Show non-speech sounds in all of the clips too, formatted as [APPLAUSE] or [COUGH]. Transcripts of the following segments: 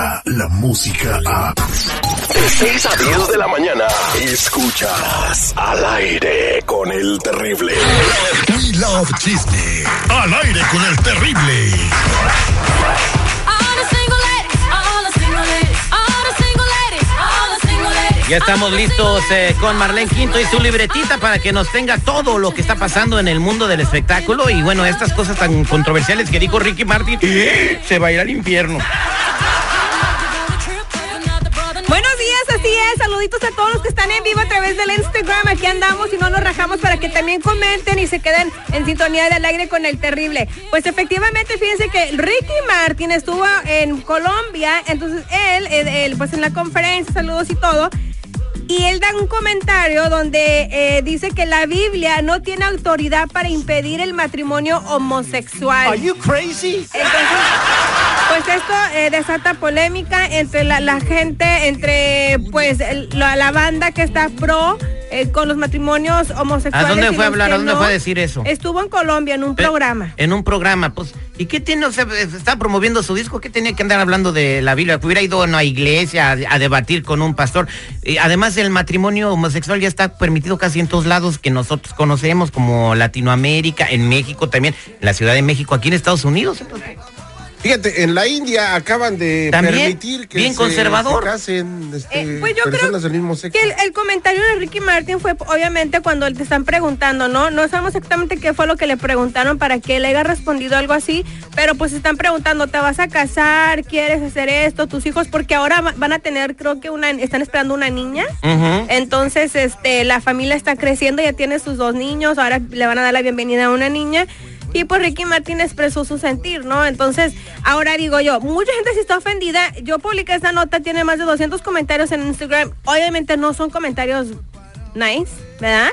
llega la música a... De 6 a 10 de la mañana, escuchas al aire con el terrible. We Love Disney. Al aire con el terrible. Ya estamos listos eh, con Marlene Quinto y su libretita para que nos tenga todo lo que está pasando en el mundo del espectáculo y bueno, estas cosas tan controversiales que dijo Ricky Martin, se va a ir al infierno. Saluditos a todos los que están en vivo a través del Instagram. Aquí andamos y no nos rajamos para que también comenten y se queden en sintonía del aire con el terrible. Pues efectivamente, fíjense que Ricky Martin estuvo en Colombia, entonces él, él, él, pues en la conferencia, saludos y todo. Y él da un comentario donde eh, dice que la Biblia no tiene autoridad para impedir el matrimonio homosexual. Are you crazy? Entonces, pues esto eh, desata polémica entre la, la gente, entre pues el- la, la banda que está pro eh, con los matrimonios homosexuales. ¿A dónde fue a hablar? ¿A dónde no. fue a decir eso? Estuvo en Colombia en un Pe- programa. En un programa, pues. ¿Y qué tiene? O sea, está promoviendo su disco. ¿Qué tenía que andar hablando de la Biblia? Hubiera ido a una iglesia a, a debatir con un pastor. Y además, el matrimonio homosexual ya está permitido casi en todos lados que nosotros conocemos, como Latinoamérica, en México también, en la Ciudad de México, aquí en Estados Unidos. Fíjate, en la India acaban de También, permitir que bien se- conservador. se casen este, Eh, pues yo creo personas del mismo sexo. Que el, el comentario de Ricky Martin fue obviamente cuando te están preguntando, ¿no? No sabemos exactamente qué fue lo que le preguntaron para que él haya respondido algo así, pero pues están preguntando, ¿te vas a casar? ¿Quieres hacer esto? ¿Tus hijos? Porque ahora va- van a tener, creo que una, están esperando una niña. Ujú. Entonces, este, la familia está creciendo, ya tiene sus dos niños, ahora le van a dar la bienvenida a una niña. Y pues Ricky Martin expresó su sentir, ¿no? Entonces, ahora digo yo, mucha gente sí está ofendida. Yo publiqué esta nota, tiene más de 200 comentarios en Instagram. Obviamente no son comentarios nice, ¿verdad?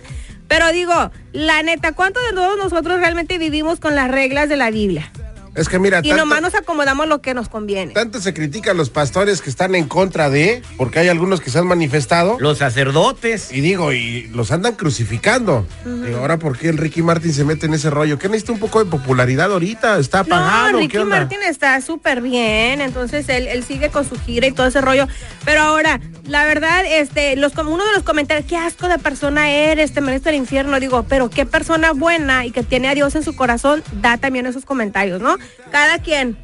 Pero digo, la neta, ¿cuántos de todos nosotros realmente vivimos con las reglas de la Biblia? Es que mira, Y tanto, nomás nos acomodamos lo que nos conviene. tanto se critica a los pastores que están en contra de, porque hay algunos que se han manifestado. Los sacerdotes. Y digo, y los andan crucificando. Digo, ahora, ¿por qué el Ricky Martin se mete en ese rollo? ¿Qué necesita un poco de popularidad ahorita? ¿Está apagado? No, ¿Qué Ricky onda? Martin está súper bien, entonces él, él sigue con su gira y todo ese rollo. Pero ahora, la verdad, este, los, uno de los comentarios, qué asco de persona eres, te mereces el infierno. Digo, pero qué persona buena y que tiene a Dios en su corazón da también esos comentarios, ¿no? Cada quien.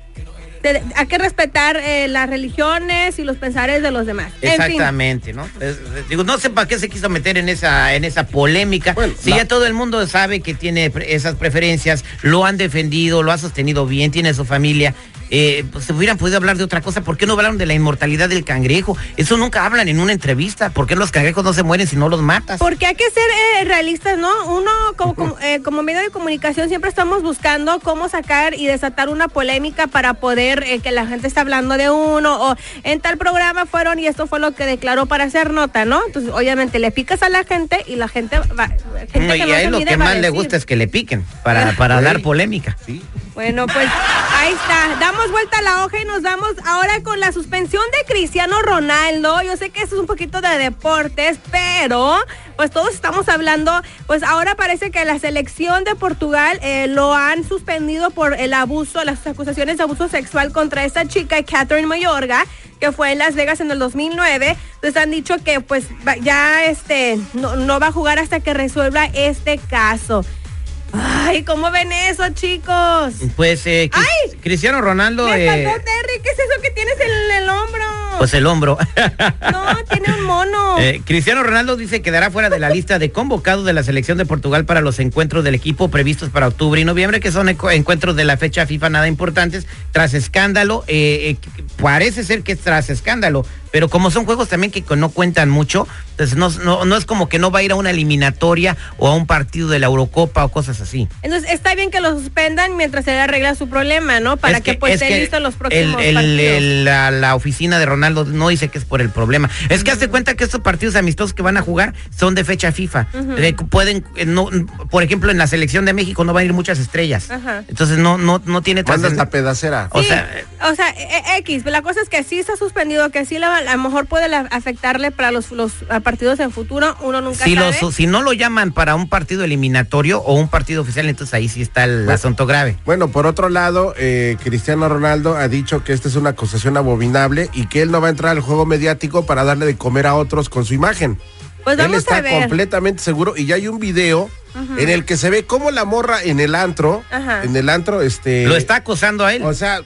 Te- hay que respetar eh, las religiones y los pensares de los demás. En fin. Exactamente, ¿no? Es- digo, no sé para qué se quiso meter en esa, en esa polémica. Bueno, si la- ya todo el mundo sabe que tiene esas preferencias, lo han defendido, lo ha sostenido bien, tiene su familia. Eh, pues se hubieran podido hablar de otra cosa. ¿Por qué no hablaron de la inmortalidad del cangrejo? Eso nunca hablan en una entrevista. ¿Por qué los cangrejos no se mueren si no los matas? Porque hay que ser eh, realistas, ¿no? Uno como, como, eh, como medio de comunicación siempre estamos buscando cómo sacar y desatar una polémica para poder eh, que la gente esté hablando de uno o en tal programa fueron y esto fue lo que declaró para hacer nota, ¿no? Entonces obviamente le picas a la gente y la gente va... Gente No, que y no a él lo que más le gusta es que le piquen para, para dar polémica. Sí. Bueno, pues ahí está. Damos vuelta a la hoja y nos vamos ahora con la suspensión de Cristiano Ronaldo. Yo sé que eso es un poquito de deportes, pero pues todos estamos hablando, pues ahora parece que la selección de Portugal eh, lo han suspendido por el abuso, las acusaciones de abuso sexual contra esta chica, Catherine Mayorga, que fue en Las Vegas en el 2009. Entonces han dicho que pues ya este no, no va a jugar hasta que resuelva este caso. Ay, ¿cómo ven eso, chicos? Pues eh, ¡Ay! Cristiano Ronaldo... Me eh, faltó Terry, ¿qué es eso que tienes en el hombro? pues el hombro. no, tiene un mono. [LAUGHS] Eh, Cristiano Ronaldo dice que quedará fuera de la lista de convocados de la selección de Portugal para los encuentros del equipo previstos para octubre y noviembre, que son encuentros de la fecha FIFA nada importantes, tras escándalo. eh, eh, parece ser que es tras escándalo, pero como son juegos también que no cuentan mucho, entonces no, no, no es como que no va a ir a una eliminatoria o a un partido de la Eurocopa o cosas así. Entonces está bien que lo suspendan mientras se le arregla su problema, ¿no? Para Es que, pues es esté que listo en los próximos el- partidos. el- la, la oficina de Ronaldo no dice que es por el problema. Es que hace cuenta que estos partidos amistosos que van a jugar son de fecha FIFA. Eh, pueden, eh, no, por ejemplo, en la selección de México no van a ir muchas estrellas. Entonces no, no, no tiene Manda trascend- esta pedacera. o Sí, sea, o sea, e- e- X, la cosa es que sí está suspendido, que sí le va- A lo mejor puede la- afectarle para los, los partidos en futuro, uno nunca Si, sabe. los, si no lo llaman para un partido eliminatorio o un partido oficial, entonces ahí sí está el asunto grave. Bueno, por otro lado, eh, Cristiano Ronaldo ha dicho que esta es una acusación abominable y que él no va a entrar al juego mediático para darle de comer a otros con su imagen. Pues él vamos está a ver. completamente seguro y ya hay un video en el que se ve cómo la morra en el antro, Ajá. en el antro, este... Lo está acusando a él. O sea,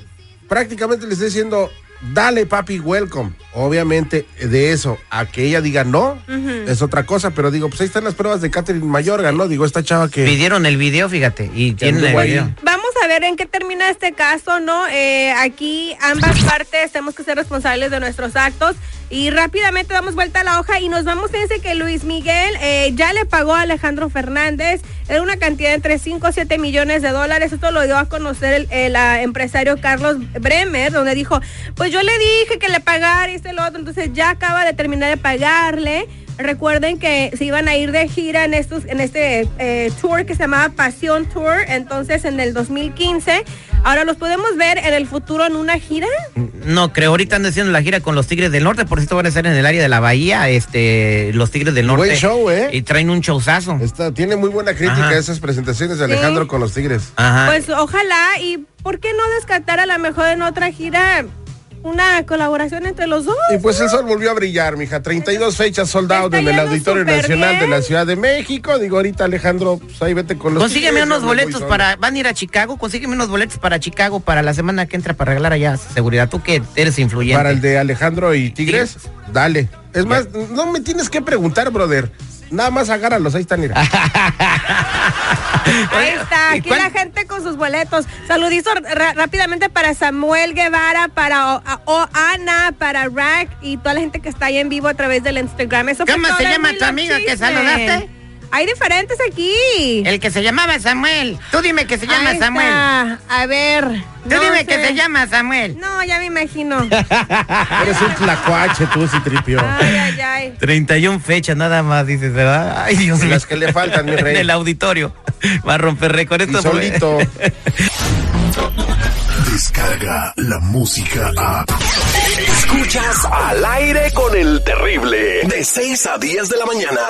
prácticamente le está diciendo, dale papi, welcome. Obviamente de eso a que ella diga no, es otra cosa, pero digo, pues ahí están las pruebas de Catherine Mayorga, ¿no? Digo, esta chava que... Pidieron el video, fíjate, y tienen el ahí. video. Vamos ver en qué termina este caso, ¿no? Eh, aquí ambas partes tenemos que ser responsables de nuestros actos. Y rápidamente damos vuelta a la hoja y nos vamos. Fíjense que Luis Miguel eh, ya le pagó a Alejandro Fernández. Era una cantidad entre 5 a 7 millones de dólares. Esto lo dio a conocer el, empresario Carlos Bremer, donde dijo: Pues yo le dije que le pagara y este lo otro. Entonces ya acaba de terminar de pagarle. Recuerden que se iban a ir de gira en estos, en este eh, tour que se llamaba Pasión Tour, entonces en el 2015. Ahora los podemos ver en el futuro en una gira. No, creo, ahorita andan haciendo la gira con los Tigres del Norte, por cierto van a estar en el área de la Bahía, este, los Tigres del Norte. Buen show, ¿eh? Y traen un showzazo. Está, tiene muy buena crítica Ajá. esas presentaciones de Alejandro Sí. con los Tigres. Ajá. Pues ojalá y ¿por qué no descartar a lo mejor en otra gira una colaboración entre los dos? Y pues el sol volvió a brillar, mija. 32 fechas sold out Está en el Auditorio Nacional de la Ciudad de México. Digo, ahorita Alejandro, pues ahí vete con los Consígueme unos boletos para, van a ir a Chicago, consígueme unos boletos para Chicago para la semana que entra para regalar allá seguridad. Tú que eres influyente. Para el de Alejandro y Tigres, dale. Es más, no me tienes que preguntar, brother. Nada más agárralos, ahí están, mira. [LAUGHS] Ahí está, ¿y aquí cuál- la gente con sus boletos. Saluditos rápidamente para Samuel Guevara, para o, Ana, para Rack y toda la gente que está ahí en vivo a través del Instagram. Eso ¿Cómo se llama tu Los amigo que saludaste? Hay diferentes aquí. El que se llamaba Samuel. Tú dime que se llama Ahí Samuel. está. A ver. Tú no dime sé. que se llama Samuel. No, ya me imagino. [LAUGHS] Eres un tlacuache, tú, si tripio. Ay, ay, ay. 31 fechas nada más, dices, ¿verdad? Ay, Dios mío. Las que le faltan, mi En rey. el auditorio. Va a romper récord. Esto fue- solito. [LAUGHS] Descarga la música a. Escuchas al aire con el terrible. De 6 a 10 de la mañana.